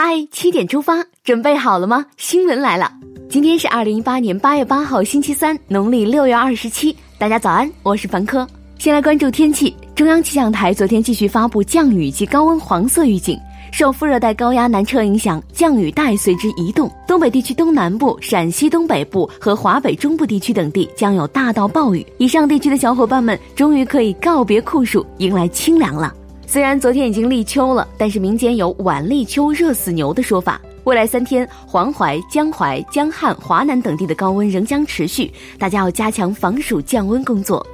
嗨，七点出发，准备好了吗？新闻来了，今天是二零一八年八月八号，星期三，农历六月二十七。大家早安，我是凡科。先来关注天气，中央气象台昨天继续发布降雨及高温黄色预警，受副热带高压南撤影响，降雨带随之移动，东北地区东南部、陕西东北部和华北中部地区等地将有大到暴雨。以上地区的小伙伴们，终于可以告别酷暑，迎来清凉了。虽然昨天已经立秋了，但是民间有晚立秋热死牛的说法。未来三天，黄淮、江淮、江汉、华南等地的高温仍将持续，大家要加强防暑降温工作。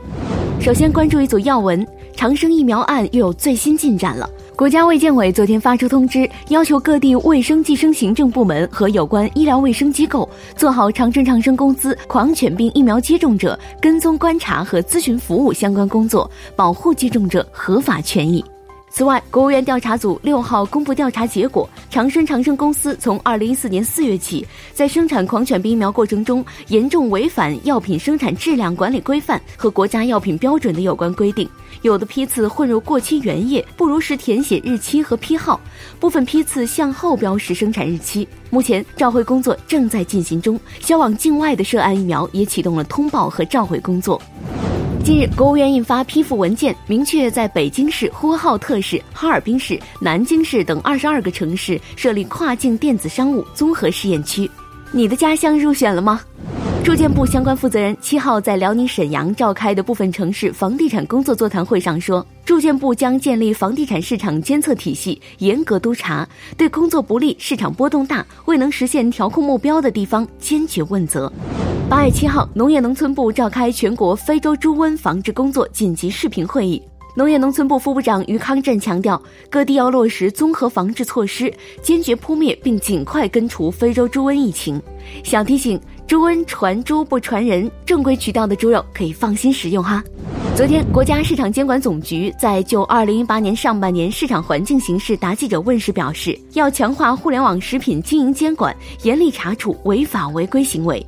首先关注一组要闻：长生疫苗案又有最新进展了。国家卫健委昨天发出通知，要求各地卫生计生行政部门和有关医疗卫生机构做好长春长生公司狂犬病疫苗接种者跟踪观察和咨询服务相关工作，保护接种者合法权益。此外，国务院调查组六号公布调查结果，长春长生公司从二零一四年四月起，在生产狂犬病疫苗过程中，严重违反药品生产质量管理规范和国家药品标准的有关规定，有的批次混入过期原液，不如实填写日期和批号，部分批次向后标识生产日期。目前召回工作正在进行中，销往境外的涉案疫苗也启动了通报和召回工作。近日，国务院印发批复文件，明确在北京市、呼和浩特市、哈尔滨市、南京市等二十二个城市设立跨境电子商务综合试验区。你的家乡入选了吗？住建部相关负责人七号在辽宁沈阳召开的部分城市房地产工作座谈会上说，住建部将建立房地产市场监测体系，严格督查，对工作不力、市场波动大、未能实现调控目标的地方坚决问责。八月七号，农业农村部召开全国非洲猪瘟防治工作紧急视频会议。农业农村部副部长于康震强调，各地要落实综合防治措施，坚决扑灭并尽快根除非洲猪瘟疫情。小提醒：猪瘟传猪不传人，正规渠道的猪肉可以放心食用哈。昨天，国家市场监管总局在就二零一八年上半年市场环境形势答记者问时表示，要强化互联网食品经营监管，严厉查处违法违规行为。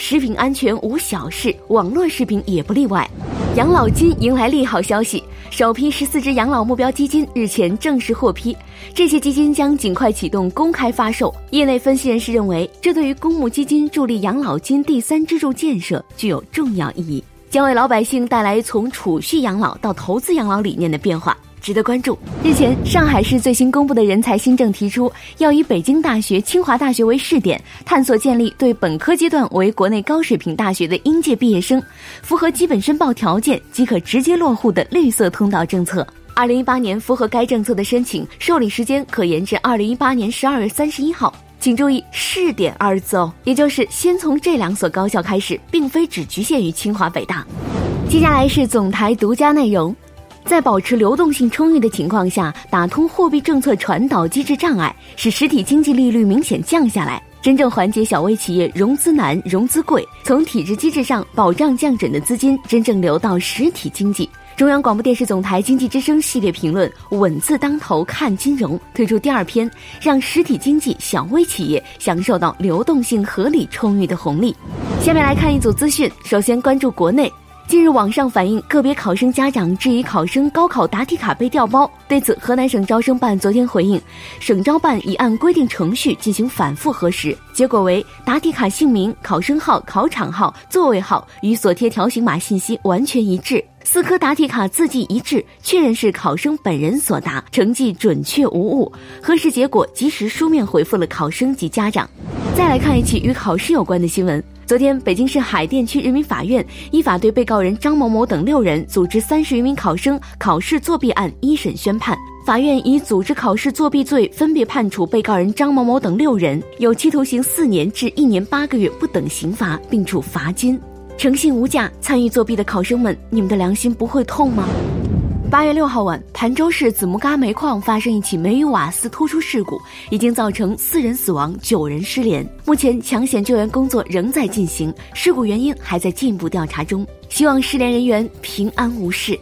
食品安全无小事，网络食品也不例外。养老金迎来利好消息，首批十四只养老目标基金日前正式获批，这些基金将尽快启动公开发售。业内分析人士认为，这对于公募基金助力养老金第三支柱建设具有重要意义，将为老百姓带来从储蓄养老到投资养老理念的变化。值得关注。日前，上海市最新公布的人才新政提出，要以北京大学、清华大学为试点，探索建立对本科阶段为国内高水平大学的应届毕业生符合基本申报条件即可直接落户的绿色通道政策。二零一八年符合该政策的申请受理时间可延至二零一八年十二月三十一号。请注意“试点”二字哦，也就是先从这两所高校开始，并非只局限于清华北大。接下来是总台独家内容。在保持流动性充裕的情况下，打通货币政策传导机制障碍，使实体经济利率明显降下来，真正缓解小微企业融资难、融资贵，从体制机制上保障降准的资金真正流到实体经济。中央广播电视总台经济之声系列评论“稳字当头看金融”推出第二篇，让实体经济、小微企业享受到流动性合理充裕的红利。下面来看一组资讯，首先关注国内。近日，网上反映个别考生家长质疑考生高考答题卡被调包。对此，河南省招生办昨天回应，省招办已按规定程序进行反复核实，结果为答题卡姓名、考生号、考场号、座位号与所贴条形码信息完全一致，四颗答题卡字迹一致，确认是考生本人所答，成绩准确无误。核实结果及时书面回复了考生及家长。再来看一起与考试有关的新闻。昨天，北京市海淀区人民法院依法对被告人张某某等六人组织三十余名考生考试作弊案一审宣判。法院以组织考试作弊罪，分别判处被告人张某某等六人有期徒刑四年至一年八个月不等刑罚，并处罚金。诚信无价，参与作弊的考生们，你们的良心不会痛吗？八月六号晚，盘州市子木嘎煤矿发生一起煤与瓦斯突出事故，已经造成四人死亡、九人失联。目前抢险救援工作仍在进行，事故原因还在进一步调查中。希望失联人员平安无事。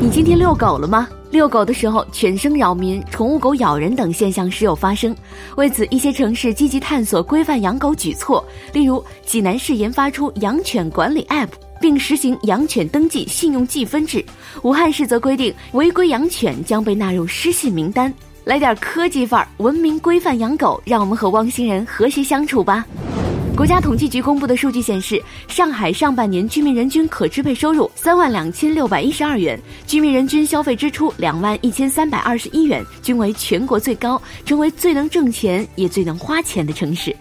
你今天遛狗了吗？遛狗的时候犬声扰民、宠物狗咬人等现象时有发生，为此一些城市积极探索规范养狗举措，例如济南市研发出养犬管理 App。并实行养犬登记信用记分制。武汉市则规定，违规养犬将被纳入失信名单。来点科技范儿，文明规范养狗，让我们和汪星人和谐相处吧。国家统计局公布的数据显示，上海上半年居民人均可支配收入三万两千六百一十二元，居民人均消费支出两万一千三百二十一元，均为全国最高，成为最能挣钱也最能花钱的城市。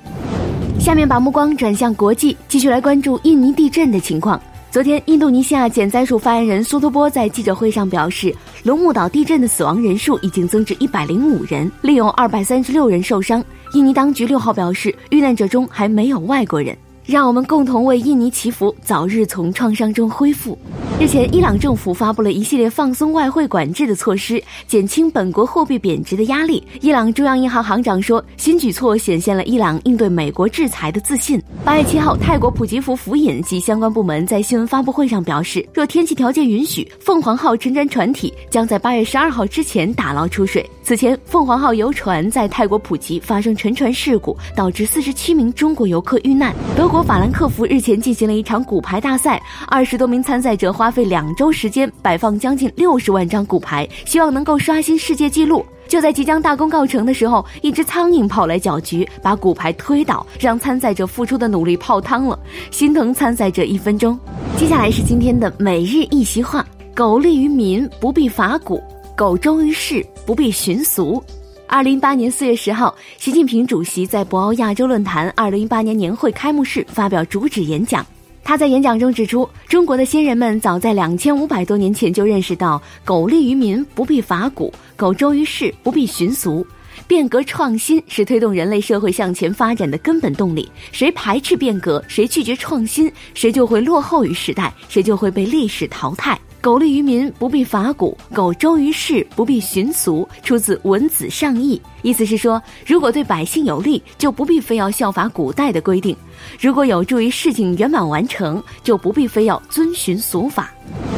下面把目光转向国际，继续来关注印尼地震的情况。昨天，印度尼西亚减灾署发言人苏托波在记者会上表示，龙目岛地震的死亡人数已经增至一百零五人，另有二百三十六人受伤。印尼当局六号表示，遇难者中还没有外国人。让我们共同为印尼祈福，早日从创伤中恢复。日前，伊朗政府发布了一系列放松外汇管制的措施，减轻本国货币贬值的压力。伊朗中央银行行长说，新举措显现了伊朗应对美国制裁的自信。八月七号，泰国普吉福府尹及相关部门在新闻发布会上表示，若天气条件允许，凤凰号沉船船体将在八月十二号之前打捞出水。此前，凤凰号游船在泰国普吉发生沉船事故，导致四十七名中国游客遇难。德国。法兰克福日前进行了一场骨牌大赛，二十多名参赛者花费两周时间摆放将近六十万张骨牌，希望能够刷新世界纪录。就在即将大功告成的时候，一只苍蝇跑来搅局，把骨牌推倒，让参赛者付出的努力泡汤了。心疼参赛者一分钟。接下来是今天的每日一席话：狗利于民，不必伐古；狗忠于事，不必寻俗。二零一八年四月十号，习近平主席在博鳌亚洲论坛二零一八年年会开幕式发表主旨演讲。他在演讲中指出，中国的先人们早在两千五百多年前就认识到“苟利于民，不必伐古；苟周于世，不必寻俗”。变革创新是推动人类社会向前发展的根本动力。谁排斥变革，谁拒绝创新，谁就会落后于时代，谁就会被历史淘汰。苟利于民，不必法古；苟周于世，不必寻俗。出自《文子上义》，意思是说，如果对百姓有利，就不必非要效法古代的规定；如果有助于事情圆满完成，就不必非要遵循俗法。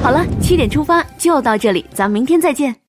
好了，七点出发就到这里，咱们明天再见。